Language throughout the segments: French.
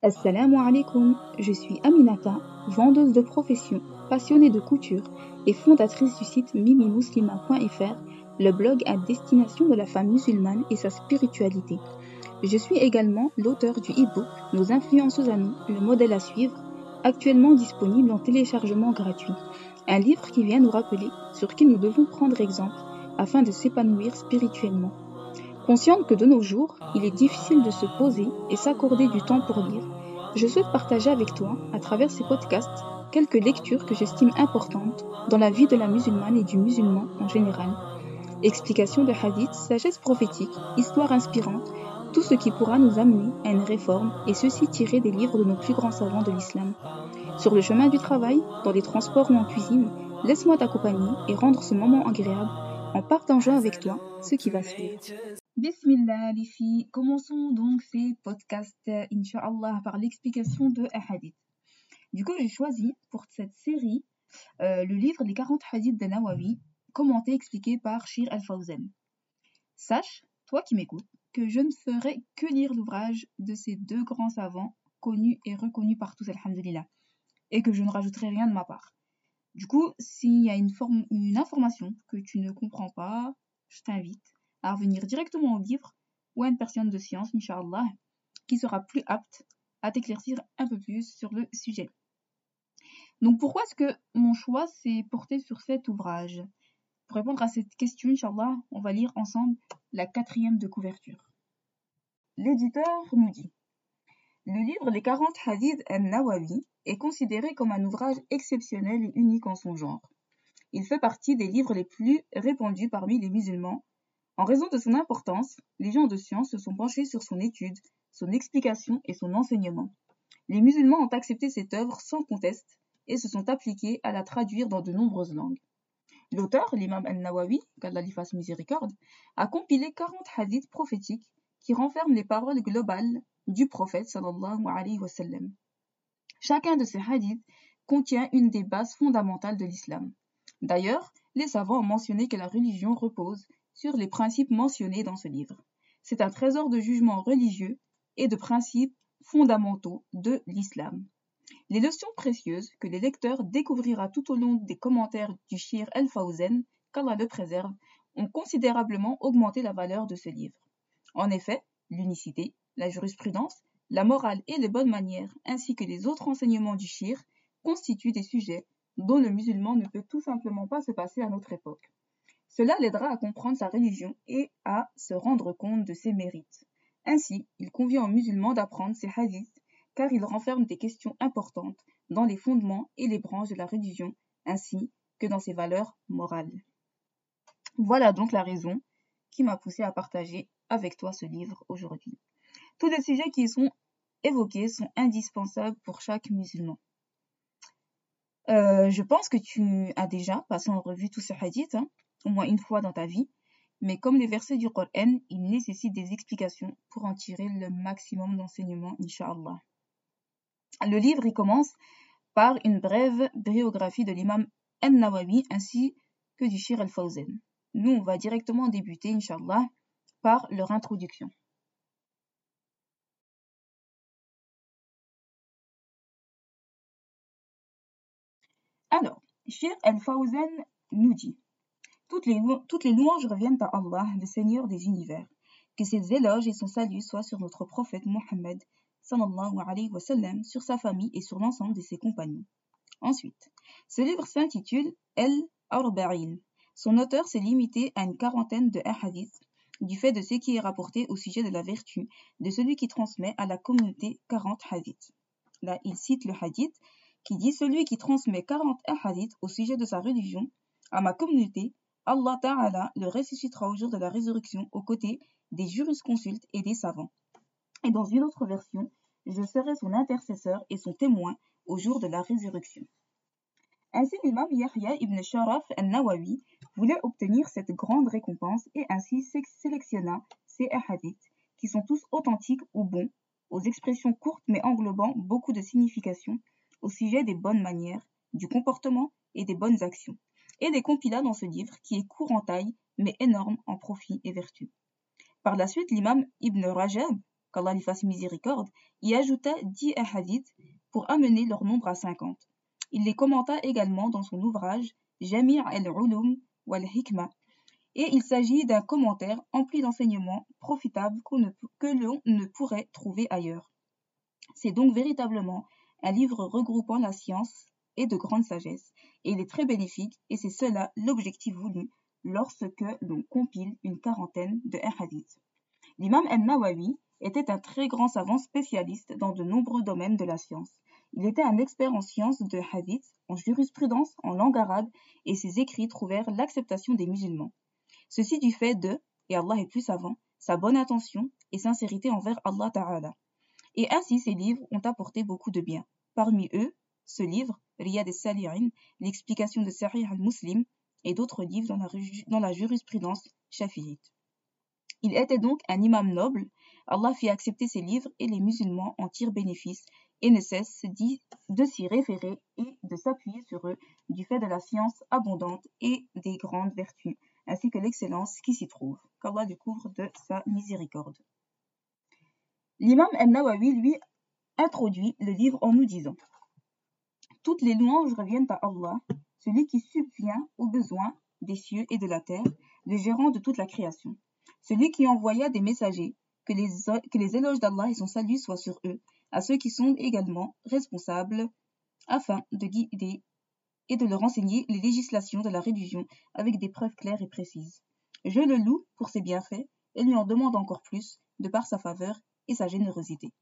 Assalamu alaikum, je suis Aminata, vendeuse de profession, passionnée de couture et fondatrice du site mimimuslima.fr, le blog à destination de la femme musulmane et sa spiritualité. Je suis également l'auteur du e-book Nos influences aux amis, le modèle à suivre, actuellement disponible en téléchargement gratuit. Un livre qui vient nous rappeler sur qui nous devons prendre exemple afin de s'épanouir spirituellement. Consciente que de nos jours, il est difficile de se poser et s'accorder du temps pour lire, je souhaite partager avec toi, à travers ces podcasts, quelques lectures que j'estime importantes dans la vie de la musulmane et du musulman en général. Explications de hadiths, sagesse prophétique, histoire inspirante, tout ce qui pourra nous amener à une réforme et ceci tiré des livres de nos plus grands savants de l'islam. Sur le chemin du travail, dans les transports ou en cuisine, laisse-moi t'accompagner et rendre ce moment agréable en partageant avec toi ce qui va suivre. Bismillah les filles, commençons donc ces podcasts, Inch'Allah, par l'explication de hadith. Du coup, j'ai choisi pour cette série euh, le livre Les 40 hadiths de Nawawi, commenté et expliqué par Shir al-Fawzen. Sache, toi qui m'écoutes, que je ne ferai que lire l'ouvrage de ces deux grands savants, connus et reconnus par tous, alhamdulillah, et que je ne rajouterai rien de ma part. Du coup, s'il y a une, une information que tu ne comprends pas, je t'invite à directement au livre ou à une personne de science, Inch'Allah, qui sera plus apte à t'éclaircir un peu plus sur le sujet. Donc pourquoi est-ce que mon choix s'est porté sur cet ouvrage? Pour répondre à cette question, Inch'Allah, on va lire ensemble la quatrième de couverture. L'éditeur nous dit Le livre Les 40 Hadiths al-Nawawi est considéré comme un ouvrage exceptionnel et unique en son genre. Il fait partie des livres les plus répandus parmi les musulmans en raison de son importance, les gens de science se sont penchés sur son étude, son explication et son enseignement. Les musulmans ont accepté cette œuvre sans conteste et se sont appliqués à la traduire dans de nombreuses langues. L'auteur, l'imam al-Nawawi, qu'Allah a compilé 40 hadiths prophétiques qui renferment les paroles globales du prophète sallallahu alayhi wa sallam. Chacun de ces hadiths contient une des bases fondamentales de l'islam. D'ailleurs, les savants ont mentionné que la religion repose sur les principes mentionnés dans ce livre. C'est un trésor de jugement religieux et de principes fondamentaux de l'islam. Les notions précieuses que les lecteurs découvriront tout au long des commentaires du Shir el-Fawzen, qu'Allah le préserve, ont considérablement augmenté la valeur de ce livre. En effet, l'unicité, la jurisprudence, la morale et les bonnes manières, ainsi que les autres enseignements du Shir, constituent des sujets dont le musulman ne peut tout simplement pas se passer à notre époque. Cela l'aidera à comprendre sa religion et à se rendre compte de ses mérites. Ainsi, il convient aux musulmans d'apprendre ces hadiths car ils renferment des questions importantes dans les fondements et les branches de la religion ainsi que dans ses valeurs morales. Voilà donc la raison qui m'a poussé à partager avec toi ce livre aujourd'hui. Tous les sujets qui y sont évoqués sont indispensables pour chaque musulman. Euh, je pense que tu as déjà passé en revue tous ces hadiths. Hein au moins une fois dans ta vie, mais comme les versets du Coran, ils nécessitent des explications pour en tirer le maximum d'enseignements, Inch'Allah. Le livre y commence par une brève biographie de l'imam An-Nawawi ainsi que du Shir al-Fawzen. Nous, on va directement débuter, Inch'Allah, par leur introduction. Alors, Shir al-Fawzen nous dit toutes les, louanges reviennent à Allah, le Seigneur des univers. Que ses éloges et son salut soient sur notre prophète Mohammed, sallallahu sur sa famille et sur l'ensemble de ses compagnons. Ensuite, ce livre s'intitule El Arba'in. Son auteur s'est limité à une quarantaine de hadiths, du fait de ce qui est rapporté au sujet de la vertu de celui qui transmet à la communauté 40 hadiths. Là, il cite le hadith qui dit Celui qui transmet 40 hadiths au sujet de sa religion à ma communauté Allah Ta'ala le ressuscitera au jour de la résurrection aux côtés des jurisconsultes et des savants. Et dans une autre version, je serai son intercesseur et son témoin au jour de la résurrection. Ainsi, l'imam Yahya ibn Sharaf al-Nawawi voulait obtenir cette grande récompense et ainsi sélectionna ces hadiths, qui sont tous authentiques ou bons, aux expressions courtes mais englobant beaucoup de significations, au sujet des bonnes manières, du comportement et des bonnes actions et des compila dans ce livre qui est court en taille mais énorme en profit et vertu. Par la suite, l'imam Ibn Rajab, qu'Allah lui fasse miséricorde, y ajouta dix hadiths pour amener leur nombre à cinquante. Il les commenta également dans son ouvrage Jami' al-Ulum wal-Hikmah, et il s'agit d'un commentaire empli d'enseignements profitables que l'on ne pourrait trouver ailleurs. C'est donc véritablement un livre regroupant la science et de grande sagesse, et il est très bénéfique, et c'est cela l'objectif voulu lorsque l'on compile une quarantaine de hadiths. L'imam al-Nawawi était un très grand savant spécialiste dans de nombreux domaines de la science. Il était un expert en sciences de hadith, en jurisprudence, en langue arabe, et ses écrits trouvèrent l'acceptation des musulmans. Ceci du fait de, et Allah est plus savant, sa bonne intention et sincérité envers Allah Ta'ala. Et ainsi ces livres ont apporté beaucoup de bien. Parmi eux, ce livre, Riyad al-Sali'in, l'explication de Sahih al-Muslim, et d'autres livres dans la, dans la jurisprudence shafiite. Il était donc un imam noble, Allah fit accepter ses livres et les musulmans en tirent bénéfice et ne cessent de s'y référer et de s'appuyer sur eux du fait de la science abondante et des grandes vertus, ainsi que l'excellence qui s'y trouve, qu'Allah découvre de sa miséricorde. L'imam al-Nawawi, lui, introduit le livre en nous disant toutes les louanges reviennent à Allah, celui qui subvient aux besoins des cieux et de la terre, le gérant de toute la création, celui qui envoya des messagers, que les, éloges d'Allah et son salut soient sur eux, à ceux qui sont également responsables, afin de guider et de leur enseigner les législations de la religion avec des preuves claires et précises. Je le loue pour ses bienfaits et lui en demande encore plus, de par sa faveur et sa générosité.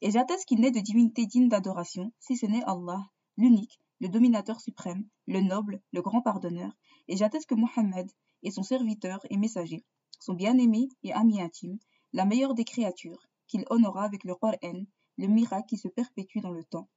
Et j'atteste qu'il n'est de divinité digne d'adoration, si ce n'est Allah, l'unique, le dominateur suprême, le noble, le grand pardonneur, et j'atteste que Mohammed est son serviteur et messager, son bien-aimé et ami intime, la meilleure des créatures, qu'il honora avec le Qur'an, le miracle qui se perpétue dans le temps,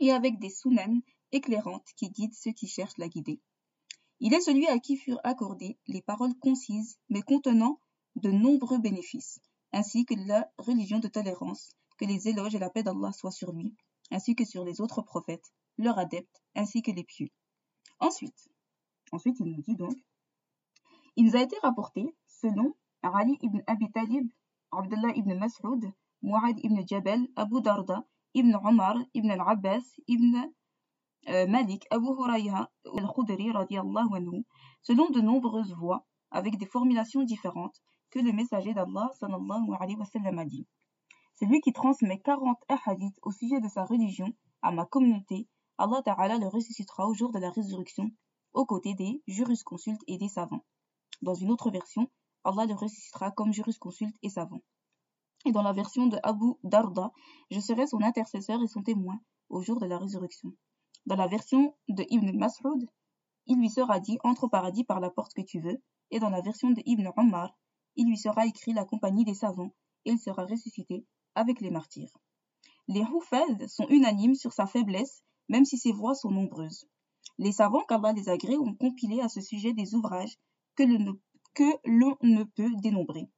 et avec des sunan éclairantes qui guident ceux qui cherchent la guider. Il est celui à qui furent accordées les paroles concises, mais contenant de nombreux bénéfices, ainsi que la religion de tolérance, que les éloges et la paix d'Allah soient sur lui, ainsi que sur les autres prophètes, leurs adeptes, ainsi que les pieux. Ensuite, ensuite il nous dit donc, il nous a été rapporté, selon Ali ibn Abi Talib, Abdullah ibn Mas'ud, Mu'ad ibn Jabal, Abu Darda, ibn Omar, ibn al-Abbas, ibn euh, Malik, Abu Hurayra, al-Khudri, anhu, selon de nombreuses voix, avec des formulations différentes, que le messager d'Allah, sallallahu alayhi wa a dit. Celui qui transmet 40 hadiths au sujet de sa religion à ma communauté, Allah Ta'ala le ressuscitera au jour de la résurrection, aux côtés des jurisconsultes et des savants. Dans une autre version, Allah le ressuscitera comme jurisconsulte et savant. Et dans la version de Abu Darda, je serai son intercesseur et son témoin au jour de la résurrection. Dans la version de Ibn Mas'ud, il lui sera dit entre au paradis par la porte que tu veux, et dans la version de Ibn Omar, il lui sera écrit la compagnie des savants, et il sera ressuscité avec les martyrs. Les Hufad sont unanimes sur sa faiblesse, même si ses voix sont nombreuses. Les savants qu'Allah les agrée ont compilé à ce sujet des ouvrages que l'on ne peut dénombrer.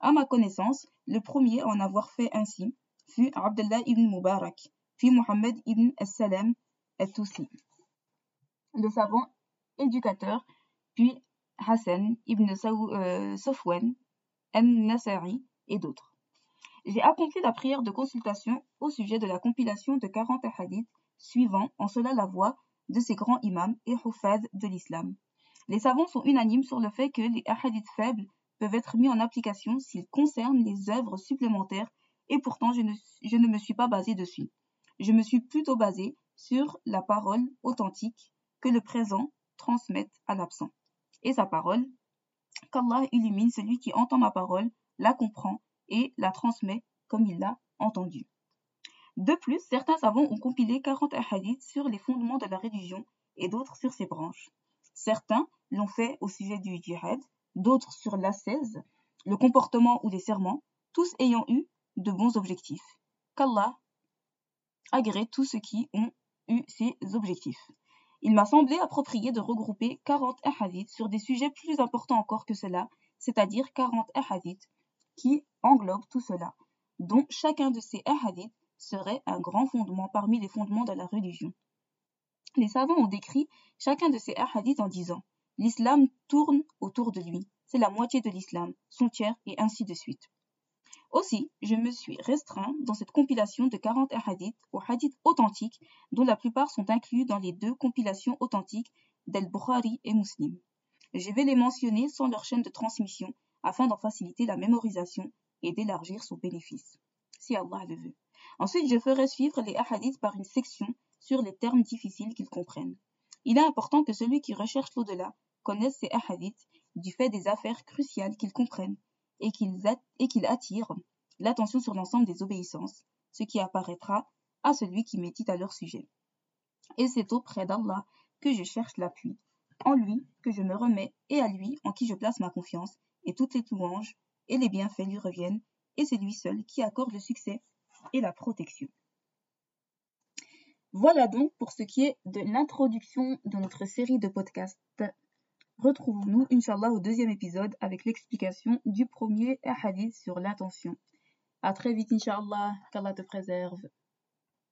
À ma connaissance, le premier à en avoir fait ainsi fut Abdullah ibn Mubarak, puis Mohammed ibn as-Salam al-Tusi, le savant éducateur, puis Hassan ibn euh, Sofwan al-Nasari et d'autres. J'ai accompli la prière de consultation au sujet de la compilation de 40 hadiths, suivant en cela la voix de ces grands imams et hufad de l'islam. Les savants sont unanimes sur le fait que les hadiths faibles peuvent être mis en application s'ils concernent les œuvres supplémentaires et pourtant je ne, je ne me suis pas basé dessus. Je me suis plutôt basé sur la parole authentique que le présent transmette à l'absent. Et sa parole, qu'Allah illumine celui qui entend ma parole, la comprend et la transmet comme il l'a entendu. De plus, certains savants ont compilé 40 hadiths sur les fondements de la religion et d'autres sur ses branches. Certains l'ont fait au sujet du djihad, d'autres sur l'ascèse, le comportement ou les serments, tous ayant eu de bons objectifs. Qu'Allah agrée tous ceux qui ont eu ces objectifs. Il m'a semblé approprié de regrouper 40 hadiths sur des sujets plus importants encore que cela, c'est-à-dire 40 hadiths qui englobe tout cela, dont chacun de ces hadiths serait un grand fondement parmi les fondements de la religion. Les savants ont décrit chacun de ces hadiths en disant L'islam tourne autour de lui, c'est la moitié de l'islam, son tiers, et ainsi de suite. Aussi, je me suis restreint dans cette compilation de 40 hadiths aux hadiths authentiques, dont la plupart sont inclus dans les deux compilations authentiques d'Al-Bukhari et Muslim. Je vais les mentionner sans leur chaîne de transmission afin d'en faciliter la mémorisation et d'élargir son bénéfice, si Allah le veut. Ensuite, je ferai suivre les hadiths par une section sur les termes difficiles qu'ils comprennent. Il est important que celui qui recherche l'au-delà connaisse ces hadiths du fait des affaires cruciales qu'ils comprennent et qu'ils attirent l'attention sur l'ensemble des obéissances, ce qui apparaîtra à celui qui médite à leur sujet. Et c'est auprès d'Allah que je cherche l'appui, en lui que je me remets et à lui en qui je place ma confiance, et toutes les louanges et les bienfaits lui reviennent, et c'est lui seul qui accorde le succès et la protection. Voilà donc pour ce qui est de l'introduction de notre série de podcasts. Retrouvons-nous, Inch'Allah, au deuxième épisode avec l'explication du premier hadith sur l'attention. À très vite, Inch'Allah, qu'Allah te préserve.